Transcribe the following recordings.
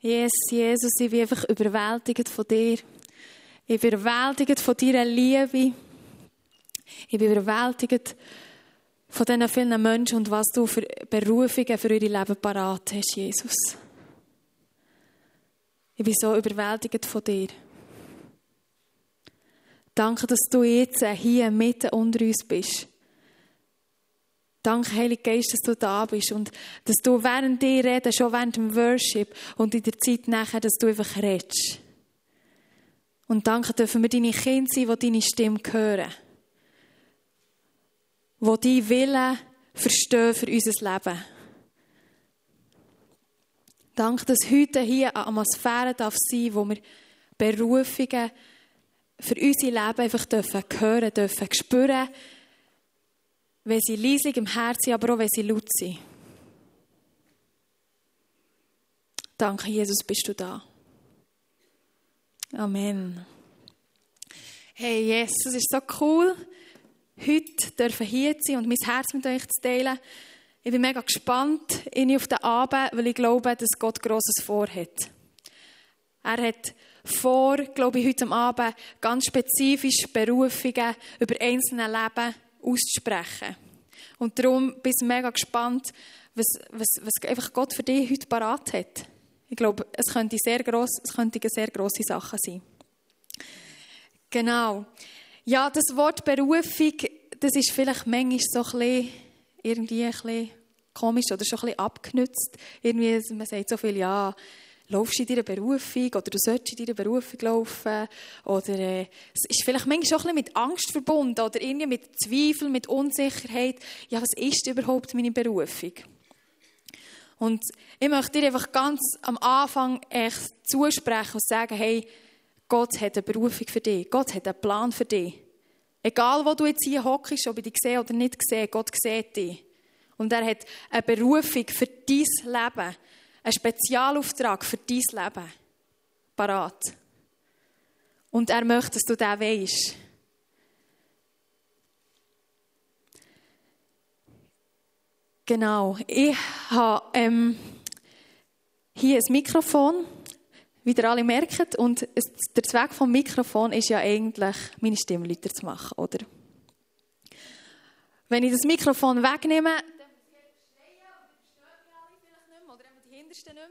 Yes, Jesus, ich bin einfach überwältigt von dir. Ich bin überwältigt von deiner Liebe. Ich bin überwältigt von diesen vielen Menschen und was du für Berufungen für ihre Leben parat hast, Jesus. Ich bin so überwältigt von dir. Danke, dass du jetzt hier mitten unter uns bist. Danke, Heiliger Geist, dass du da bist und dass du während dir redest, schon während dem Worship und in der Zeit nachher, dass du einfach redest. Und danke dürfen wir deine Kinder sein, die deine Stimme hören. Die deinen Willen verstehen für unser Leben. Danke, dass heute hier eine Atmosphäre darf sein, wo wir Berufungen für unser Leben einfach dürfen hören dürfen, spüren, wenn sie leislich im Herzen sind, aber auch wenn sie laut sind. Danke, Jesus, bist du da. Amen. Hey, yes, es ist so cool, heute dürfen hier zu sein und mein Herz mit euch zu teilen. Ich bin mega gespannt auf den Abend, weil ich glaube, dass Gott Großes vorhat. Er hat vor, glaube ich, heute Abend ganz spezifisch Berufungen über einzelne Leben auszusprechen. Und darum bin ich mega gespannt, was, was, was einfach Gott für dich heute parat hat. Ich glaube, es könnte sehr gross, es könnte sehr grosse Sachen sein. Genau. Ja, das Wort Berufung, das ist vielleicht manchmal so ein bisschen, irgendwie ein bisschen komisch oder schon ein bisschen abgenützt. Irgendwie, man sagt so viel, ja, laufst du in deiner Berufung oder du solltest in deiner Berufung laufen oder äh, es ist vielleicht manchmal schon ein bisschen mit Angst verbunden oder irgendwie mit Zweifel, mit Unsicherheit. Ja, was ist überhaupt meine Berufung? Und ich möchte dir einfach ganz am Anfang echt zusprechen und sagen, hey, Gott hat eine Berufung für dich. Gott hat einen Plan für dich. Egal, wo du jetzt hier hockst, ob ich dich sehe oder nicht sehe, Gott sieht dich. Und er hat eine Berufung für dein Leben, einen Spezialauftrag für dein Leben parat. Und er möchte, dass du das weisst. Genau. Ich habe ähm, hier ein Mikrofon, wie ihr alle merkt. Und es, der Zweck des Mikrofons ist ja eigentlich, meine Stimme lauter zu machen, oder? Wenn ich das Mikrofon wegnehme, Hintersten nicht mehr.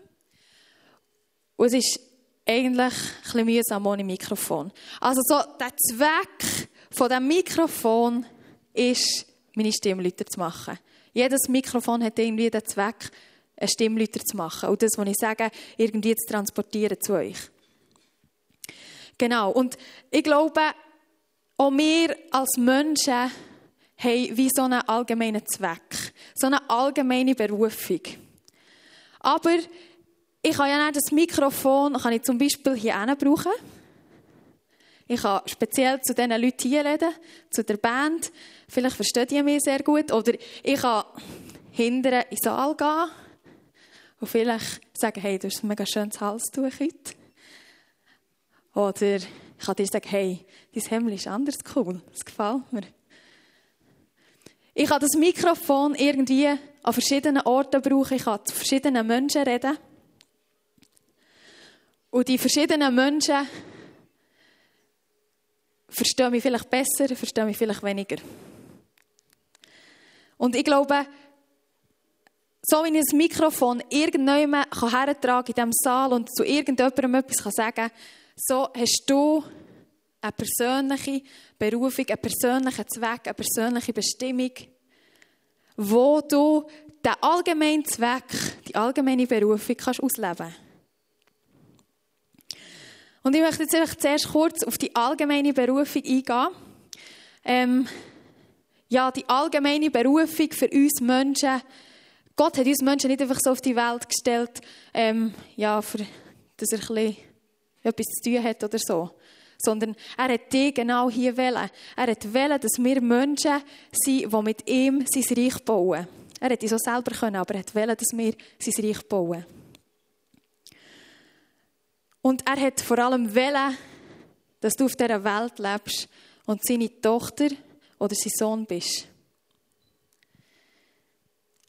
Und es ist eigentlich ein bisschen mühsam ohne Mikrofon. Also so, der Zweck von dem Mikrofon ist, meine Stimme lauter zu machen. Jedes Mikrofon hat irgendwie den Zweck, eine Stimme lauter zu machen. Und das, was ich sage, irgendwie zu transportieren zu euch. Genau. Und ich glaube, auch wir als Menschen haben wie so einen allgemeinen Zweck. So eine allgemeine Berufung. Aber ich kann ja nicht das Mikrofon kann ich zum Beispiel hier brauchen. Ich kann speziell zu diesen Leuten hier reden, zu der Band. Vielleicht versteht ihr mich sehr gut. Oder ich kann hinten in den Saal gehen und vielleicht sagen, hey, du hast ein mega schönes Halstuch heute. Oder ich kann dir sagen, hey, dein Hemd ist anders cool. Das gefällt mir. Ich kann das Mikrofon irgendwie an verschiedenen Orten brauchen. Ich kann zu verschiedenen Menschen reden. Und die verschiedenen Menschen verstehen mich vielleicht besser, verstehen mich vielleicht weniger. Und ich glaube, so wie ich das Mikrofon irgendjemand hertragen in diesem Saal und zu irgendjemandem etwas sagen kann, so hast du eine persönliche Berufung, einen persönlichen Zweck, eine persönliche Bestimmung, wo du den allgemeinen Zweck, die allgemeine Berufung kannst ausleben Und ich möchte jetzt zuerst kurz auf die allgemeine Berufung eingehen. Ähm, ja, die allgemeine Berufung für uns Menschen. Gott hat uns Menschen nicht einfach so auf die Welt gestellt, ähm, ja, für, dass er ein bisschen etwas zu tun hat oder so sondern er hat die genau hier wählen. Er hat wählen, dass wir Menschen sind, die mit ihm sein Reich bauen. Er hätte so selber können, aber er hat wählen, dass wir sein Reich bauen. Und er hat vor allem wählen, dass du auf dieser Welt lebst und seine Tochter oder sein Sohn bist.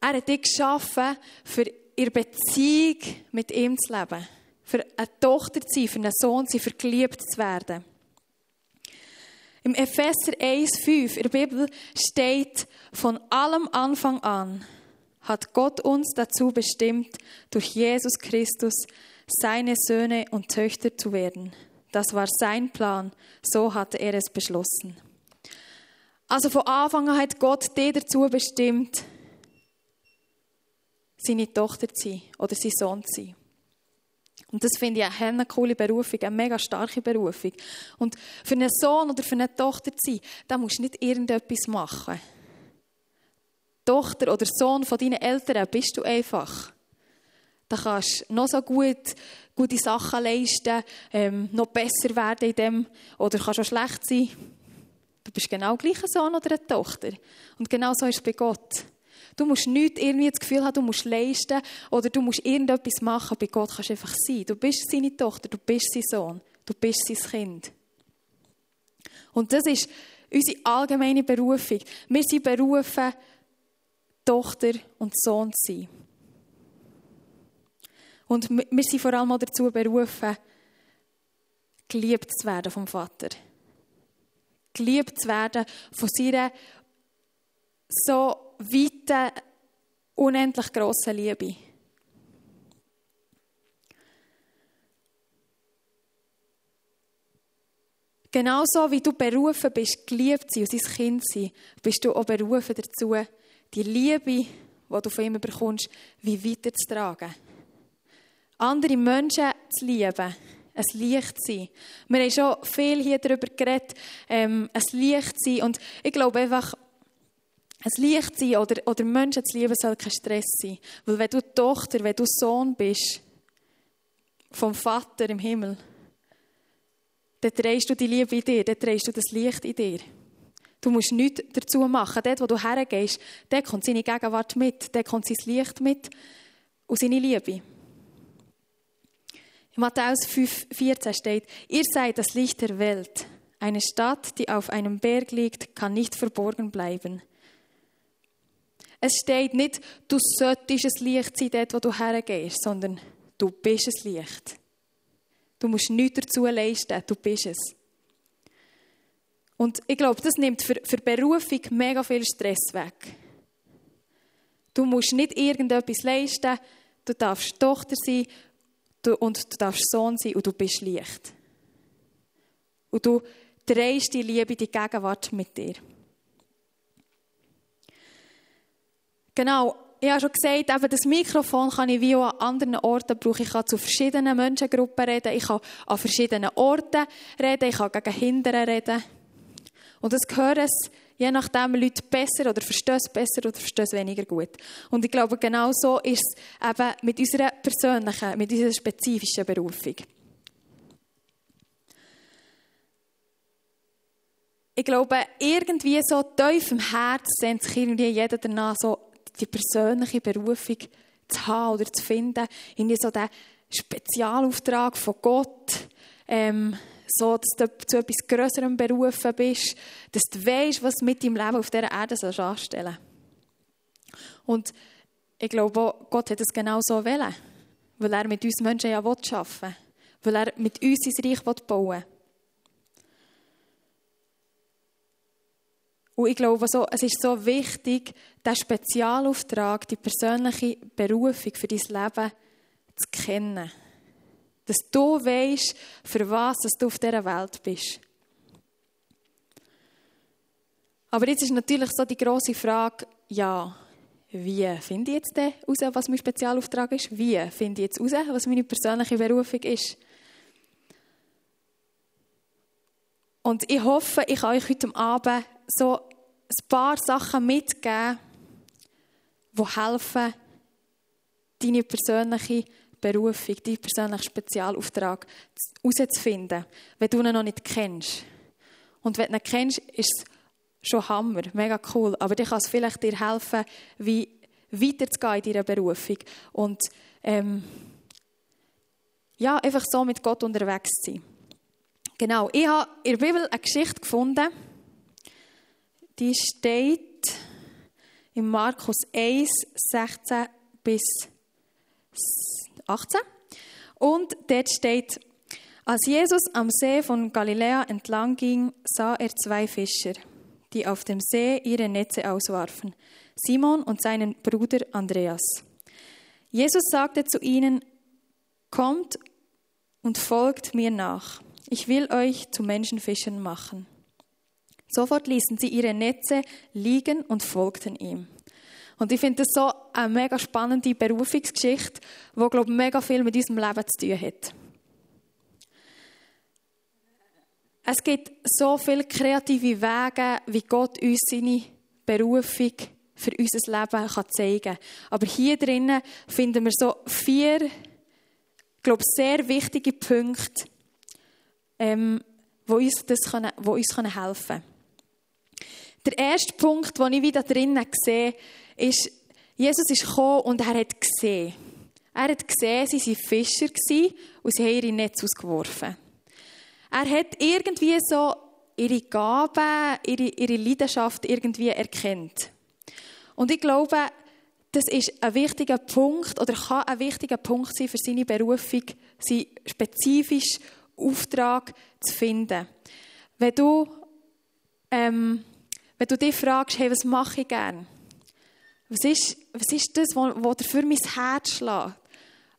Er hat dich geschaffen, für ihre Beziehung mit ihm zu leben. Für eine Tochter zu sein, für einen Sohn zu sein, für geliebt zu werden. Im Epheser 1,5 in der Bibel steht, von allem Anfang an hat Gott uns dazu bestimmt, durch Jesus Christus seine Söhne und Töchter zu werden. Das war sein Plan, so hatte er es beschlossen. Also von Anfang an hat Gott dir dazu bestimmt, seine Tochter zu sein oder sein Sohn zu sein. Und das finde ich eine coole Berufung, eine mega starke Berufung. Und für einen Sohn oder für eine Tochter zu sein, da musst du nicht irgendetwas machen. Tochter oder Sohn von deinen Eltern bist du einfach. Da kannst du noch so gut gute Sachen leisten, ähm, noch besser werden in dem, oder kannst auch schlecht sein. Du bist genau gleich ein Sohn oder eine Tochter. Und genau so ist es bei Gott. Du musst nicht irgendwie das Gefühl haben, du musst leisten oder du musst irgendetwas machen. Bei Gott kannst du einfach sein. Du bist seine Tochter, du bist sein Sohn, du bist sein Kind. Und das ist unsere allgemeine Berufung. Wir sind berufen, Tochter und Sohn zu sein. Und wir sind vor allem auch dazu berufen, geliebt zu werden vom Vater. Geliebt zu werden von seiner so weiten, unendlich grossen Liebe. Genauso wie du berufen bist, geliebt zu sein und sein Kind zu sein, bist du auch berufen dazu, die Liebe, die du von ihm bekommst, wie weiterzutragen. Andere Menschen zu lieben, ein Licht sein. Wir haben schon viel hier darüber geredet, ähm, ein Licht sein. Und ich glaube einfach, ein Licht sein oder, oder Menschen zu lieben soll kein Stress sein. Weil wenn du Tochter, wenn du Sohn bist, vom Vater im Himmel, dann drehst du die Liebe in dir, dann drehst du das Licht in dir. Du musst nichts dazu machen. Dort, wo du hergehst, dort kommt seine Gegenwart mit, dort kommt sein Licht mit und seine Liebe. In Matthäus 5,14 steht, ihr seid das Licht der Welt. Eine Stadt, die auf einem Berg liegt, kann nicht verborgen bleiben. Es steht nicht, du solltest ein Licht sein, dort, wo du hergehst, sondern du bist ein Licht. Du musst nichts dazu leisten, du bist es. Und ich glaube, das nimmt für, für Berufung mega viel Stress weg. Du musst nicht irgendetwas leisten, du darfst Tochter sein und du darfst Sohn sein und du bist Licht. Und du drehst die Liebe, die Gegenwart mit dir. Genau, ich habe schon gesagt, eben das Mikrofon kann ich wie auch an anderen Orten brauchen. Ich kann zu verschiedenen Menschengruppen reden, ich kann an verschiedenen Orten reden, ich kann gegen Hindern reden. Und das hören es je nachdem Leute besser oder verstehen es besser oder verstehen es weniger gut. Und ich glaube, genau so ist es eben mit unserer persönlichen, mit unserer spezifischen Berufung. Ich glaube, irgendwie so tief im Herzen sehnt sich irgendwie jeder danach, so die persönliche Berufung zu haben oder zu finden, irgendwie so der Spezialauftrag von Gott, ähm, so, dass du zu etwas Größerem berufen bist, dass du weißt, was mit deinem Leben auf dieser Erde sollst anstellen Und ich glaube, Gott hat es genau so wollen, weil er mit uns Menschen ja arbeiten will, weil er mit uns sein Reich bauen will. Und ich glaube, so, es ist so wichtig, den Spezialauftrag, die persönliche Berufung für dein Leben zu kennen. Dass du weißt, für was du auf dieser Welt bist. Aber jetzt ist natürlich so die große Frage, ja, wie finde ich jetzt heraus, was mein Spezialauftrag ist? Wie finde ich jetzt heraus, was meine persönliche Berufung ist? Und ich hoffe, ich kann euch heute Abend so ein paar Sachen mitgeben, die helfen, deine persönliche Berufung, deinen persönlichen Spezialauftrag herauszufinden, wenn du ihn noch nicht kennst. Und wenn du ihn kennst, ist es schon Hammer, mega cool. Aber dir kann es vielleicht dir helfen, wie weiterzugehen in deiner Berufung. Und ähm, ja, einfach so mit Gott unterwegs zu sein. Genau, ich habe in der Bibel eine Geschichte gefunden, die steht in Markus 1, 16 bis 18. Und dort steht, als Jesus am See von Galiläa entlang ging, sah er zwei Fischer, die auf dem See ihre Netze auswarfen, Simon und seinen Bruder Andreas. Jesus sagte zu ihnen, Kommt und folgt mir nach. Ich will euch zu Menschenfischern machen. Sofort ließen sie ihre Netze liegen und folgten ihm. Und ich finde das so eine mega spannende Berufungsgeschichte, die, glaube ich, mega viel mit unserem Leben zu tun hat. Es gibt so viele kreative Wege, wie Gott uns seine Berufung für unser Leben kann zeigen kann. Aber hier drinnen finden wir so vier, glaube sehr wichtige Punkte, ähm, wo uns, das können, wo uns helfen können. Der erste Punkt, den ich wieder drinnen sehe, ist, Jesus ist gekommen und er hat gesehen. Er hat gesehen, sie waren Fischer und sie haben ihre Netze ausgeworfen. Er hat irgendwie so ihre Gaben, ihre, ihre Leidenschaft irgendwie erkennt. Und ich glaube, das ist ein wichtiger Punkt oder kann ein wichtiger Punkt sein für seine Berufung, seinen spezifischen Auftrag zu finden. Wenn du, ähm, wenn du dich fragst, hey, was mache ich gerne? Was ist, was ist das, was für mein Herz schlägt?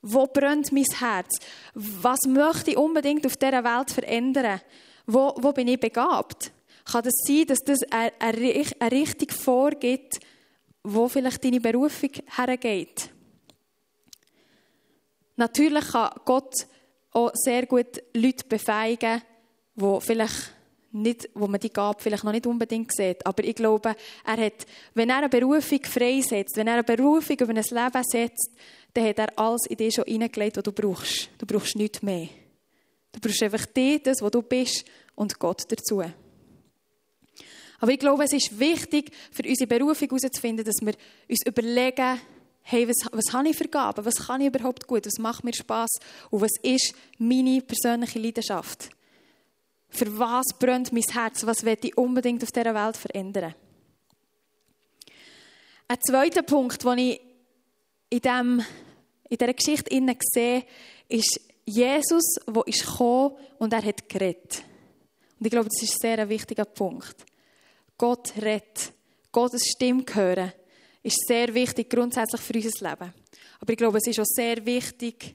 Wo brennt mein Herz? Was möchte ich unbedingt auf dieser Welt verändern? Wo, wo bin ich begabt? Kann das sein, dass das eine, eine, eine Richtung vorgibt, wo vielleicht deine Berufung hergeht? Natürlich kann Gott auch sehr gut Leute befähigen, die vielleicht nicht, wo man die Gabe vielleicht noch nicht unbedingt sieht. Aber ich glaube, er hat, wenn er eine Berufung freisetzt, wenn er eine Berufung über ein Leben setzt, dann hat er alles in dir schon hineingelegt, was du brauchst. Du brauchst nichts mehr. Du brauchst einfach dich, das, was du bist, und Gott dazu. Aber ich glaube, es ist wichtig, für unsere Berufung herauszufinden, dass wir uns überlegen, hey, was, was habe ich für Gaben? Was kann ich überhaupt gut? Was macht mir Spass? Und was ist meine persönliche Leidenschaft? Für was brennt mein Herz? Was will ich unbedingt auf dieser Welt verändern? Ein zweiter Punkt, den ich in, dem, in dieser Geschichte sehe, ist Jesus, der ist gekommen und er hat geredet. Und ich glaube, das ist ein sehr wichtiger Punkt. Gott redet. Gottes Stimme hören ist sehr wichtig grundsätzlich für unser Leben. Aber ich glaube, es ist auch sehr wichtig,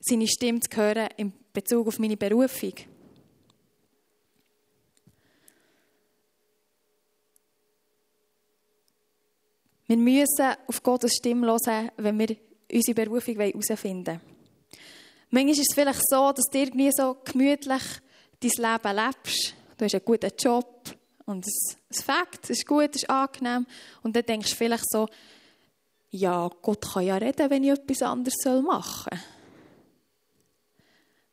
seine Stimme zu hören in Bezug auf meine Berufung. Wir müssen auf Gottes Stimme hören, wenn wir unsere Berufung herausfinden wollen. Manchmal ist es vielleicht so, dass du irgendwie so gemütlich dein Leben lebst. Du hast einen guten Job und es, es fängt, es ist gut, es ist angenehm. Und dann denkst du vielleicht so, ja, Gott kann ja reden, wenn ich etwas anderes machen soll.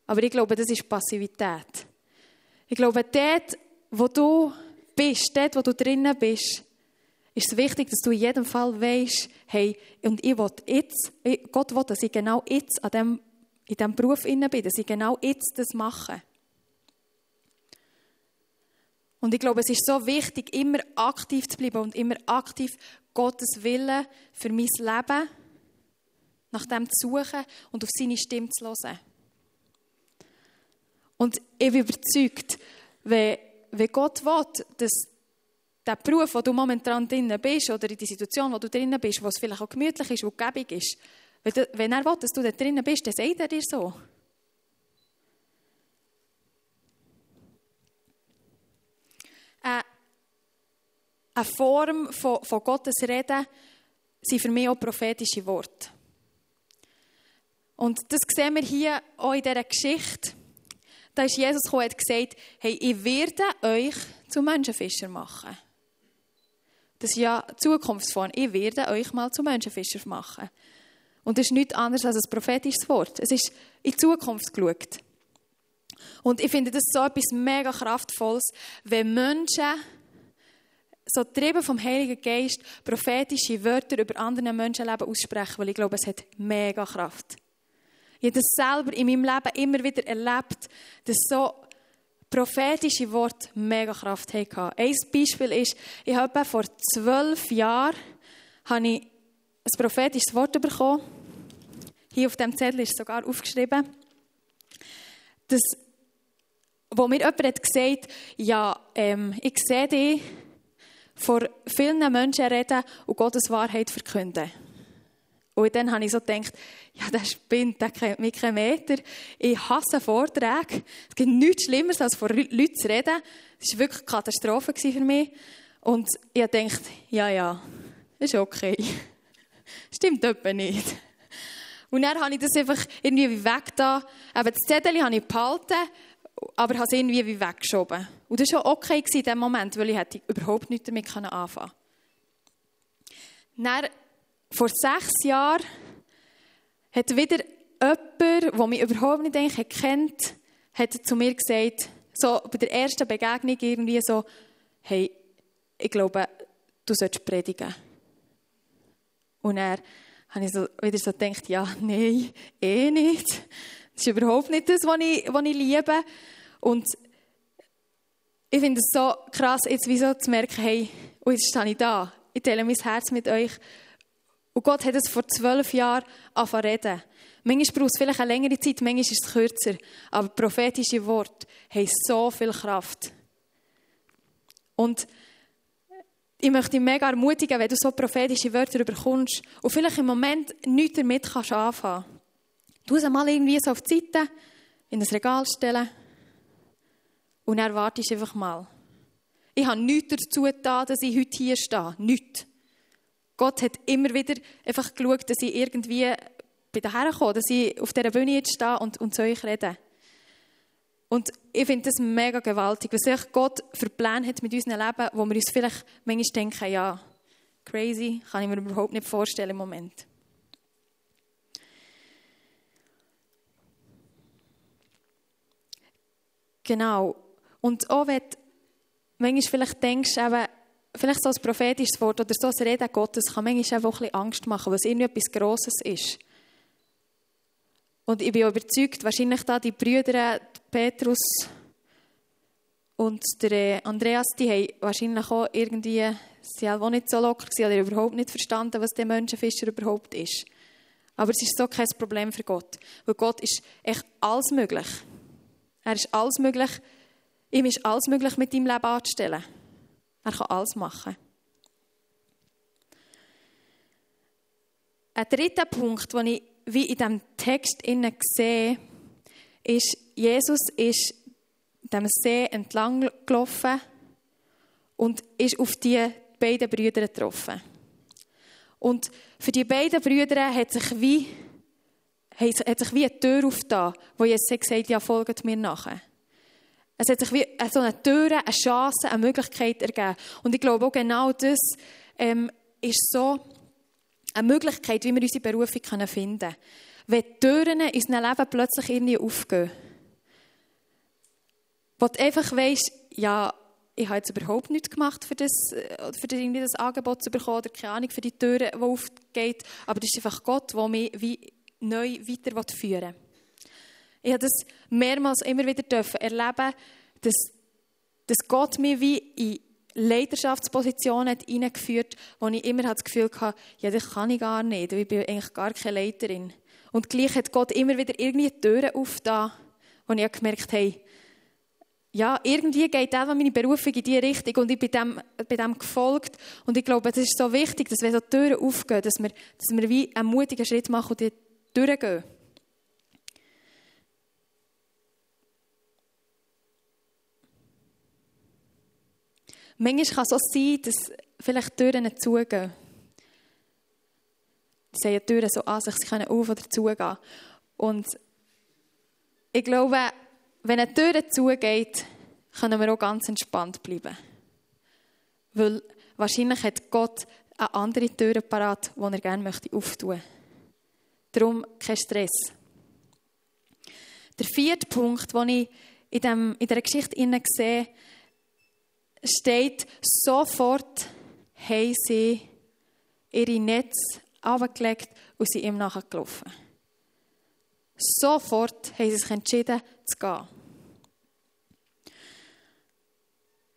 Aber ich glaube, das ist Passivität. Ich glaube, dort, wo du bist, dort, wo du drinnen bist, ist es wichtig, dass du in jedem Fall weißt, hey, und ich will jetzt, Gott will, dass ich genau jetzt an dem, in diesem Beruf bin, dass ich genau jetzt das mache. Und ich glaube, es ist so wichtig, immer aktiv zu bleiben und immer aktiv Gottes Willen für mein Leben nach dem zu suchen und auf seine Stimme zu hören. Und ich bin überzeugt, wenn, wenn Gott will, dass der Beruf, wo du momentan drin bist, oder in die Situation, wo du drin bist, wo es vielleicht auch gemütlich ist, wo gebig ist, wenn er will, dass du da drinnen bist, dann sagt er dir so. Äh, eine Form von, von Gottes Reden sind für mich auch prophetische Worte. Und das sehen wir hier auch in dieser Geschichte. Da ist Jesus gekommen und hat gesagt, hey, ich werde euch zu Menschenfischer machen. Das ist ja Zukunftsform. Ich werde euch mal zu Menschenfischer machen. Und das ist nichts anderes als ein prophetisches Wort. Es ist in die Zukunft geschaut. Und ich finde das so etwas mega Kraftvolles, wenn Menschen so getrieben vom Heiligen Geist prophetische Wörter über andere Menschenleben aussprechen, weil ich glaube, es hat mega Kraft. Ich habe das selber in meinem Leben immer wieder erlebt, dass so prophetische Worte mega Kraft hatten. Ein Beispiel ist, ich habe vor zwölf Jahren ich ein prophetisches Wort bekommen. Hier auf dem Zettel ist sogar aufgeschrieben, dass, wo mir jemand hat gesagt, ja, ähm, ich sehe dich vor vielen Menschen reden und Gottes Wahrheit verkünden. Und dann habe ich so gedacht, ja, der spinnt, der kennt mich keinen Meter. Ich hasse Vorträge. Es gibt nichts Schlimmeres, als vor Leuten zu reden. Das war wirklich eine Katastrophe für mich. Und ich dachte, ja, ja, ist okay. Stimmt etwa nicht. Und dann habe ich das einfach irgendwie weg da. Eben das Zettel habe ich behalten, aber habe es irgendwie wie weggeschoben. Und das war auch okay in dem Moment, weil ich überhaupt nichts damit anfangen Dann, vor sechs Jahren hat wieder jemand, der mich überhaupt nicht eigentlich kennt, hat zu mir gesagt, so bei der ersten Begegnung irgendwie so, hey, ich glaube, du solltest predigen. Und er habe ich so, wieder so gedacht, ja, nein, eh nicht. Das ist überhaupt nicht das, was ich, was ich liebe. Und ich finde es so krass, jetzt wie so zu merken, hey, jetzt stehe ich da. Ich teile mein Herz mit euch. Und Gott hat es vor zwölf Jahren zu reden. Manchmal braucht es vielleicht eine längere Zeit, manchmal ist es kürzer. Aber prophetische Worte haben so viel Kraft. Und ich möchte dich mega ermutigen, wenn du so prophetische Wörter bekommst und vielleicht im Moment nichts damit kannst anfangen. Du sie mal irgendwie so auf die Seite, in das Regal stellen und dann wartest einfach mal. Ich habe nichts dazu getan, dass ich heute hier stehe. Nichts. Gott hat immer wieder einfach geschaut, dass ich irgendwie bei daher komme, dass ich auf dieser Bühne jetzt stehe und, und zu euch rede. Und ich finde das mega gewaltig, was Gott für Pläne hat mit unserem Leben, wo wir uns vielleicht manchmal denken, ja, crazy, kann ich mir überhaupt nicht vorstellen im Moment. Genau. Und auch wenn du manchmal vielleicht denkst, eben, vielleicht so ein prophetisches Wort oder so ein Reden Gottes kann manchmal auch ein bisschen Angst machen, weil es irgendwie etwas Grosses ist. Und ich bin überzeugt, wahrscheinlich da die Brüder, Petrus und der äh, Andreas, die haben wahrscheinlich auch irgendwie, sie haben auch nicht so locker gewesen, oder überhaupt nicht verstanden, was der Menschenfischer überhaupt ist. Aber es ist so kein Problem für Gott, weil Gott ist echt alles möglich. Er ist alles möglich, ihm ist alles möglich, mit deinem Leben anzustellen. Er kann alles machen. Ein dritter Punkt, den ich wie in diesem Text sehe, ist, Jesus ist dem See entlang gelaufen und ist auf die beiden Brüder getroffen. Und für die beiden Brüder hat sich wie, hat sich wie eine Tür aufgetan, wo Jesus gesagt hat, ja, folgt mir nachher. Es hat sich wie so eine Tür, eine Chance, eine Möglichkeit ergeben. Und ich glaube auch genau das ähm, ist so eine Möglichkeit, wie wir unsere Berufung finden können. Wenn die Türen in unserem Leben plötzlich irgendwie aufgehen. Wo du einfach weisst, ja, ich habe jetzt überhaupt nichts gemacht, für das, für irgendwie das Angebot zu bekommen oder keine Ahnung, für die Türen, die aufgeht. Aber das ist einfach Gott, der mich wie neu weiter führen will. Ich habe das mehrmals immer wieder erleben dass, dass Gott mich wie in Leiterschaftsposition hat hineingeführt, wo ich immer das Gefühl hatte, ja, das kann ich gar nicht, ich bin eigentlich gar keine Leiterin. Und gleich hat Gott immer wieder irgendwie Türen aufgetan, wo ich gemerkt habe, ja, irgendwie geht auch meine Berufung in diese Richtung und ich bin dem, bin dem gefolgt. Und ich glaube, es ist so wichtig, dass wenn so Türen aufgehen, dass wir, dass wir wie einen mutigen Schritt machen und die durchgehen. Manchmal kann es auch sein, dass vielleicht Türen zugehen. Sie sehen Türen so an sich, sie können auf- oder zugehen. Und ich glaube, wenn eine Tür zugeht, können wir auch ganz entspannt bleiben. Weil wahrscheinlich hat Gott eine andere Tür parat, die er gerne möchte auftun. Darum kein Stress. Der vierte Punkt, den ich in, dem, in dieser Geschichte sehe, steht, sofort haben sie ihre Netze abgelegt und sind ihm nachgelaufen. Sofort haben sie sich entschieden, zu gehen.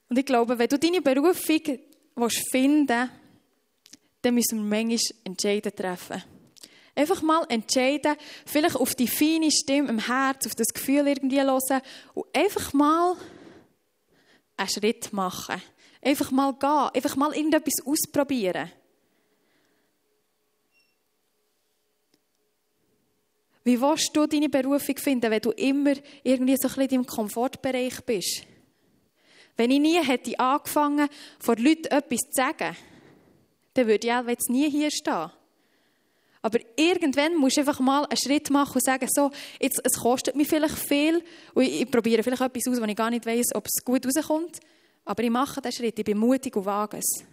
Und ich glaube, wenn du deine Berufung finden willst, dann müssen wir manchmal Entscheidungen treffen. Einfach mal entscheiden, vielleicht auf die feine Stimme im Herz, auf das Gefühl irgendwie hören und einfach mal einen Schritt machen. Einfach mal gehen, einfach mal irgendetwas ausprobieren. Wie willst du deine Berufung finden, wenn du immer irgendwie so ein bisschen deinem Komfortbereich bist? Wenn ich nie hätte angefangen, vor Leuten etwas zu sagen, dann würde ich auch jetzt nie hier stehen. Aber irgendwann musst du einfach mal einen Schritt machen und sagen, so, jetzt, es kostet mich vielleicht viel und ich, ich probiere vielleicht etwas aus, wo ich gar nicht weiß, ob es gut rauskommt, aber ich mache diesen Schritt, ich bin mutig und wage es.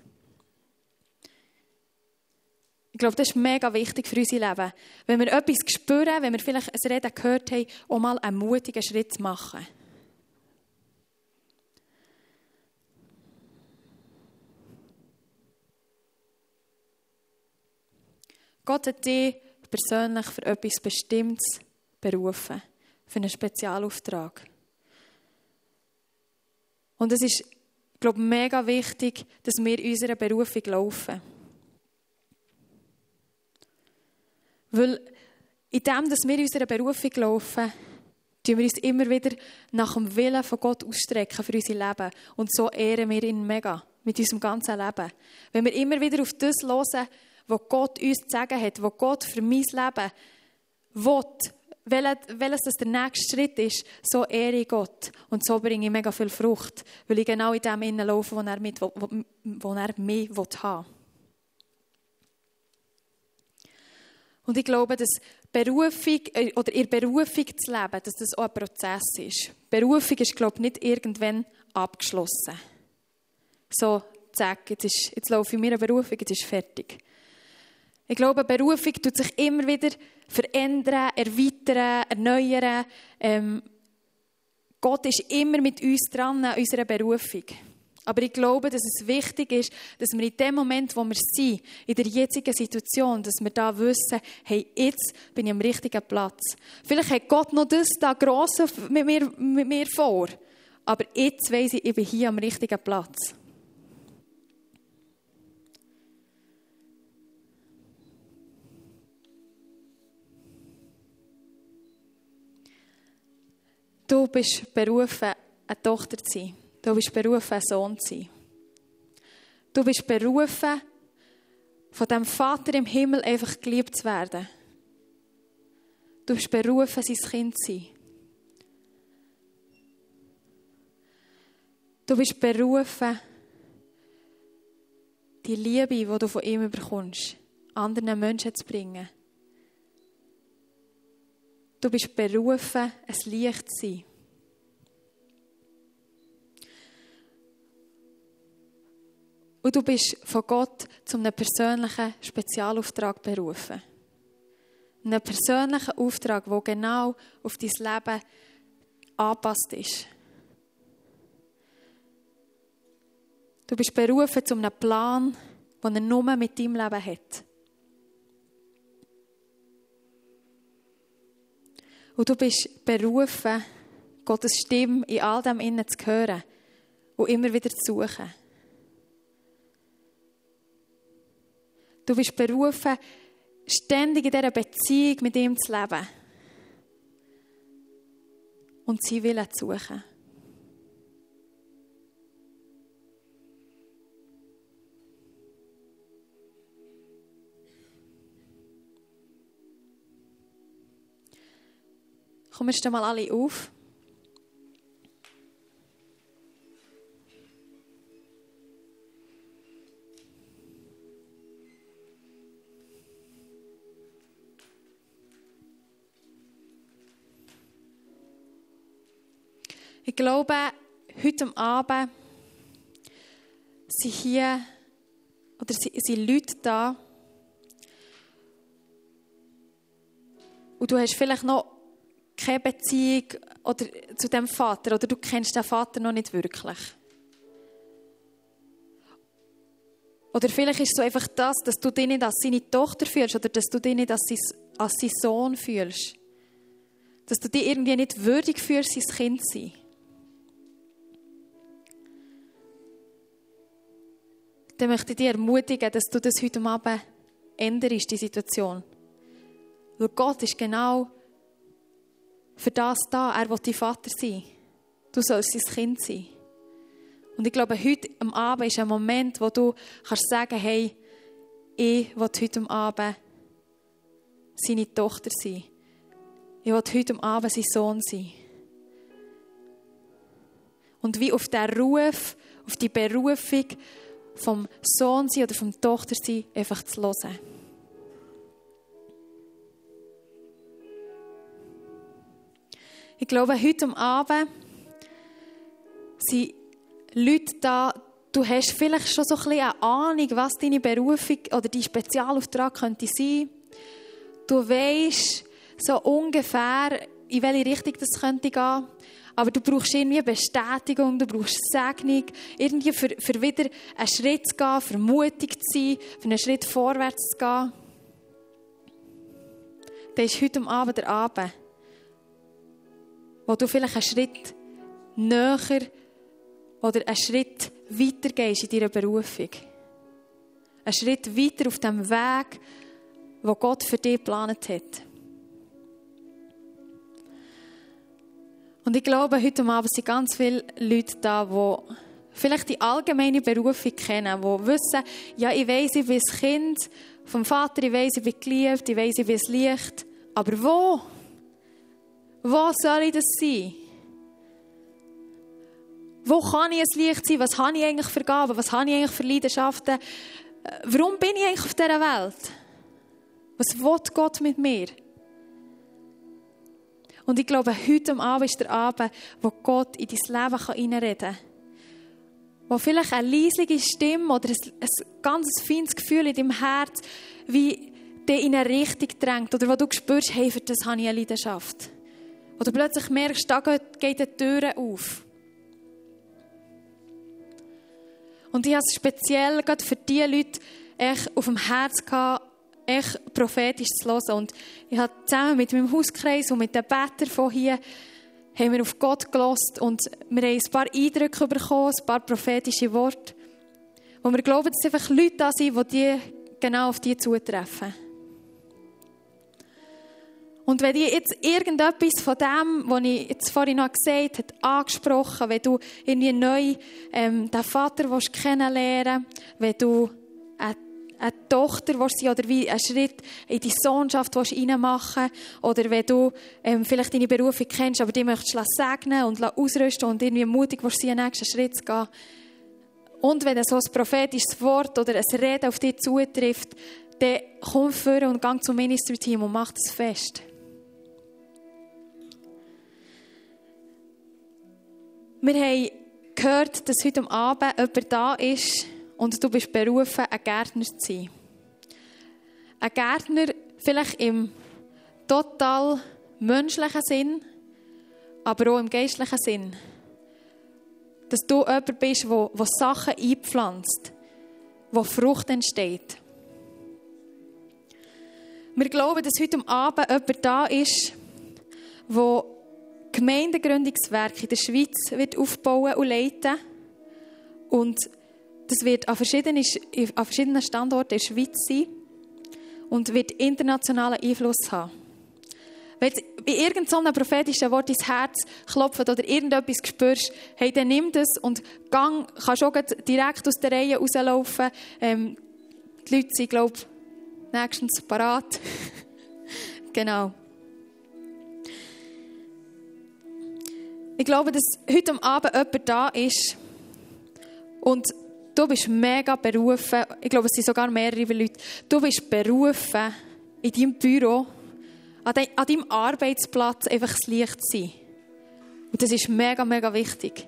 Ich glaube, das ist mega wichtig für unser Leben. Wenn wir etwas spüren, wenn wir vielleicht ein Reden gehört haben, um mal einen mutigen Schritt zu machen. Gott hat dich persönlich für etwas Bestimmtes berufen, für einen Spezialauftrag. Und es ist, glaube ich, mega wichtig, dass wir unserer Berufung laufen. Weil in dem, dass wir unserer Berufung laufen, tun wir uns immer wieder nach dem Willen von Gott ausstrecken für unser Leben. Und so ehren wir ihn mega mit unserem ganzen Leben. Wenn wir immer wieder auf das hören, was Gott uns zu sagen hat, was Gott für mein Leben will, welches das der nächste Schritt ist, so ehre ich Gott. Und so bringe ich mega viel Frucht, weil ich genau in dem Innen laufe, wo er, mit, wo, wo er mich haben will. Und ich glaube, dass Berufung, äh, oder ihr Berufung zu leben, dass das auch ein Prozess ist. Berufung ist, glaube ich, nicht irgendwann abgeschlossen. So, zack, jetzt, ist, jetzt laufe ich mir eine Berufung, jetzt ist fertig. Ich glaube, Berufung tut sich immer wieder verändern, erweitern, erneuern. Ähm, Gott ist immer mit uns dran an unserer Berufung. Aber ich glaube, dass es wichtig ist, dass wir in dem Moment, wo wir sind, in der jetzigen Situation, dass wir da wissen, hey, jetzt bin ich am richtigen Platz. Vielleicht hat Gott noch das da Grosse mit mir, mit mir vor. Aber jetzt weiss ich, ich bin hier am richtigen Platz. Du bist berufen, eine Tochter zu sein. Du bist berufen, ein Sohn zu sein. Du bist berufen, von dem Vater im Himmel einfach geliebt zu werden. Du bist berufen, sein Kind zu sein. Du bist berufen, die Liebe, die du von ihm bekommst, anderen Menschen zu bringen. Du bist berufen, ein Licht zu sein. Und du bist von Gott zu einem persönlichen Spezialauftrag berufen. Einen persönlichen Auftrag, der genau auf dein Leben angepasst ist. Du bist berufen zu einem Plan, den er nur mit deinem Leben hat. Und du bist berufen, Gottes Stimme in all dem innen zu hören und immer wieder zu suchen. Du bist berufen, ständig in dieser Beziehung mit ihm zu leben und sie Willen zu suchen. Kommen wir mal alle auf. Ich glaube, heute Abend sind hier oder sind Leute da und du hast vielleicht noch keine Beziehung oder, zu dem Vater oder du kennst den Vater noch nicht wirklich. Oder vielleicht ist es so einfach das, dass du dich nicht als seine Tochter fühlst oder dass du dich nicht als sein, als sein Sohn fühlst. Dass du dich irgendwie nicht würdig fühlst, sein Kind zu sein. Dann möchte ich dich ermutigen, dass du das heute Abend änderst, die Situation. Weil Gott ist genau für das da. Er will dein Vater sein. Du sollst sein Kind sein. Und ich glaube, heute am Abend ist ein Moment, wo du kannst sagen, hey, ich will heute am Abend seine Tochter sein. Ich will heute am Abend sein Sohn sein. Und wie auf diesen Ruf, auf die Berufung vom Sohn sein oder vom Tochter sein, einfach zu hören. Ich glaube, heute Abend sind Leute da, du hast vielleicht schon so ein bisschen eine Ahnung, was deine Berufung oder dein Spezialauftrag könnte sein. Du weißt so ungefähr, in welche Richtung das könnte gehen. Aber du brauchst irgendwie Bestätigung, du brauchst Segnung, irgendwie für, für wieder einen Schritt zu gehen, für mutig zu sein, für einen Schritt vorwärts zu gehen. Dann ist heute Abend der Abend, wo du vielleicht einen Schritt näher oder einen Schritt weiter gehst in deiner Berufung. Einen Schritt weiter auf dem Weg, wo Gott für dich geplant hat. Und ich glaube, heute Abend sind ganz viele Leute da, die vielleicht die allgemeine Berufung kennen, die wissen, ja, ich weiß, ich bin das Kind vom Vater, ich weiß, ich bin geliebt, ich weiß, ich bin das Licht. Aber wo? Wo soll ich das sein? Wo kann ich ein Licht sein? Was habe ich eigentlich für Gaben? Was habe ich eigentlich für Leidenschaften? Äh, warum bin ich eigentlich auf dieser Welt? Was will Gott mit mir? Und ich glaube, heute Abend ist der Abend, wo Gott in dein Leben hineinreden kann. Wo vielleicht eine leisliche Stimme oder ein, ein ganz feines Gefühl in deinem Herz wie dich in eine Richtung drängt. Oder wo du spürst, hey, für das habe ich eine Leidenschaft. Oder plötzlich merkst, da geht die Tür auf. Und ich habe es speziell gerade für diese Leute echt auf dem Herz gehabt, echt prophetisch zu hören. Und ich habe zusammen mit meinem Hauskreis und mit den Betern von hier haben wir auf Gott gelost und wir haben ein paar Eindrücke bekommen, ein paar prophetische Worte, wo wir glauben, dass es einfach Leute da sind, die, die genau auf die zutreffen. Und wenn dir jetzt irgendetwas von dem, was ich jetzt vorhin noch gesagt habe, angesprochen, wenn du irgendwie neu ähm, den Vater willst wenn du eine, eine Tochter willst oder wie einen Schritt in die Sohnschaft willst reinmachen oder wenn du ähm, vielleicht deine Berufung kennst, aber die möchtest segnen und ausrüsten und irgendwie mutig willst sein, den nächsten Schritt zu gehen. Und wenn so ein prophetisches Wort oder ein Reden auf dich zutrifft, dann komm vor und gang zum Ministry-Team und mach das fest. Wir haben gehört, dass heute Abend jemand da ist und du bist berufen, ein Gärtner zu sein. Ein Gärtner vielleicht im total menschlichen Sinn, aber auch im geistlichen Sinn. Dass du jemand bist, der, der Sachen einpflanzt, wo Frucht entsteht. Wir glauben, dass heute Abend jemand da ist, der Gemeindegründungswerk in der Schweiz wird aufbauen und leiten. Und das wird an verschiedenen, an verschiedenen Standorten in der Schweiz sein und wird internationalen Einfluss haben. Wenn du bei irgendeinem prophetischen Wort ins Herz klopft oder irgendetwas spürst, hey, dann nimm das und gang, kannst auch direkt aus der Reihe rauslaufen. Ähm, die Leute sind, glaube ich, nächstens parat. genau. Ich glaube, dass heute Abend jemand da ist und du bist mega berufen. Ich glaube, es sind sogar mehrere Leute. Du bist berufen, in deinem Büro, an, deinem Arbeitsplatz einfach das Licht zu sein. Und das ist mega, mega wichtig.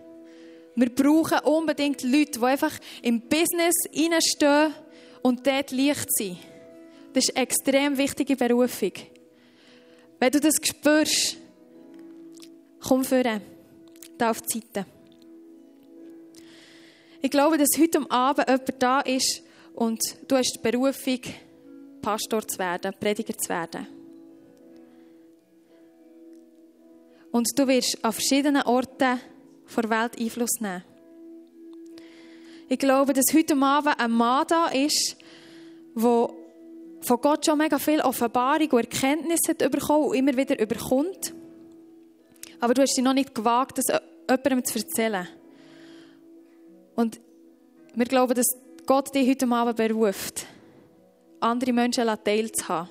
Wir brauchen unbedingt Leute, die einfach im Business reinstehen und dort Licht sind. Das ist eine extrem wichtige Berufung. Wenn du das spürst, komm voran da auf die Seite. Ich glaube, dass heute Abend jemand da ist und du hast die Berufung, Pastor zu werden, Prediger zu werden. Und du wirst an verschiedenen Orten der Welt Einfluss nehmen. Ich glaube, dass heute Abend ein Mann da ist, der von Gott schon mega viel Offenbarung und Erkenntnis hat bekommen und immer wieder überkommt. Aber du hast dich noch nicht gewagt, das jemandem zu erzählen. Und wir glauben, dass Gott dich heute Abend beruft, andere Menschen teilzuhaben.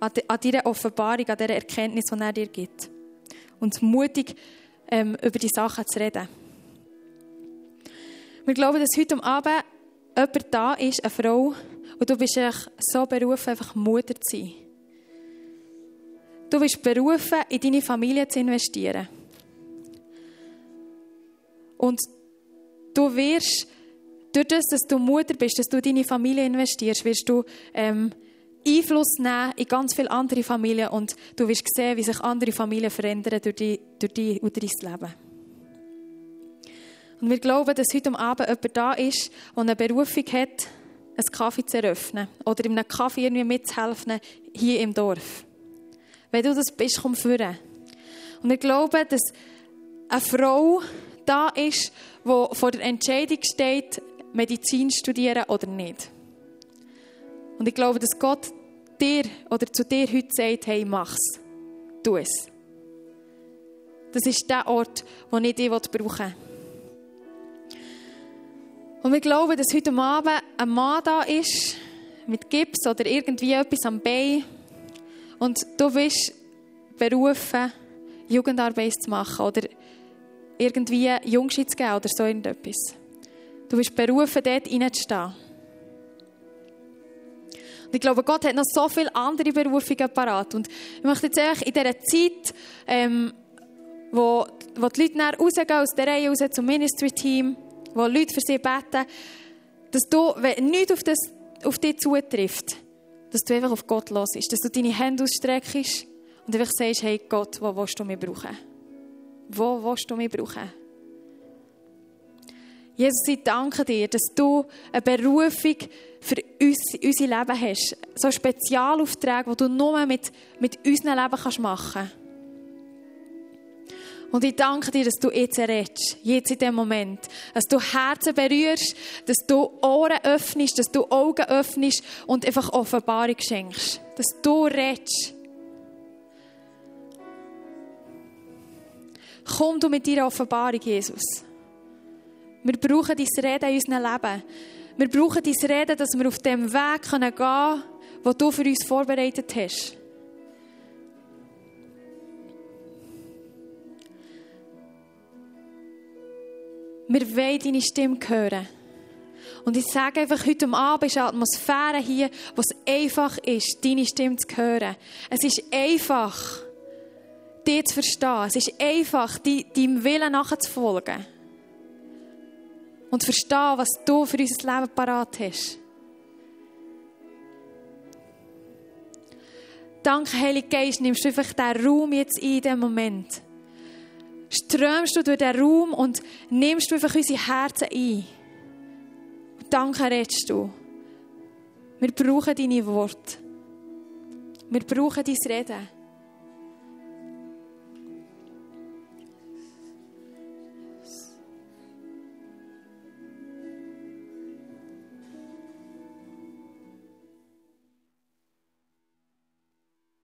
An dieser Offenbarung, an dieser Erkenntnis, die er dir gibt. Und mutig ähm, über die Sachen zu reden. Wir glauben, dass heute Abend jemand da ist, eine Frau, und du bist so berufen, einfach Mutter zu sein. Du bist berufen, in deine Familie zu investieren. Und du wirst, durch das, dass du Mutter bist, dass du in deine Familie investierst, wirst du ähm, Einfluss nehmen in ganz viele andere Familien und du wirst sehen, wie sich andere Familien verändern durch die, durch die und dein Leben. Und wir glauben, dass heute Abend jemand da ist, der eine Berufung hat, einen Kaffee zu eröffnen oder in einem Kaffee irgendwie mitzuhelfen, hier im Dorf. Wenn du das bist, komm führen. Und wir glauben, dass eine Frau da ist, die vor der Entscheidung steht, Medizin studieren oder nicht. Und ich glaube, dass Gott dir oder zu dir heute sagt, hey, mach's. Tu es. Das ist der Ort, wo ich dich brauchen will. Und wir glauben, dass heute Abend ein Mann da ist, mit Gips oder irgendwie etwas am Bein. Und du bist berufen, Jugendarbeit zu machen oder irgendwie Jungschutz zu geben oder so irgendetwas. Du bist berufen, dort reinzustehen. Und ich glaube, Gott hat noch so viele andere Berufungen parat. Und ich möchte jetzt eigentlich in dieser Zeit, ähm, wo, wo die Leute rausgehen aus der Reihe raus zum Ministry-Team, wo Leute für sie beten, dass du, wenn nichts auf, das, auf dich zutrifft, dass du einfach auf Gott los bist, dass du deine Hände ausstreckst und einfach sagst, hey Gott, wo willst du mich brauchen? Wo willst du mich brauchen? Jesus, ich danke dir, dass du eine Berufung für uns, unser Leben hast. So Spezialaufträge, die du nur mit, mit unserem Leben machen kannst. Und ich danke dir, dass du jetzt redest, jetzt in dem Moment. Dass du Herzen berührst, dass du Ohren öffnest, dass du Augen öffnest und einfach Offenbarung schenkst. Dass du redest. Komm du mit deiner Offenbarung, Jesus. Wir brauchen dein Reden in unserem Leben. Wir brauchen dein Reden, dass wir auf dem Weg gehen können, den du für uns vorbereitet hast. Wir wollen deine Stimme hören. Und ich sage einfach, heute Abend ist eine Atmosphäre hier, wo es einfach ist, deine Stimme zu hören. Es ist einfach, dich zu verstehen. Es ist einfach, deinem Willen nachzufolgen. Und zu verstehen, was du für unser Leben parat hast. Danke, Heilige Geist, nimmst du einfach diesen Raum jetzt in diesem Moment strömst du durch den Raum und nimmst du einfach unsere Herzen ein. Und danke redest du. Wir brauchen deine Worte. Wir brauchen dein Reden.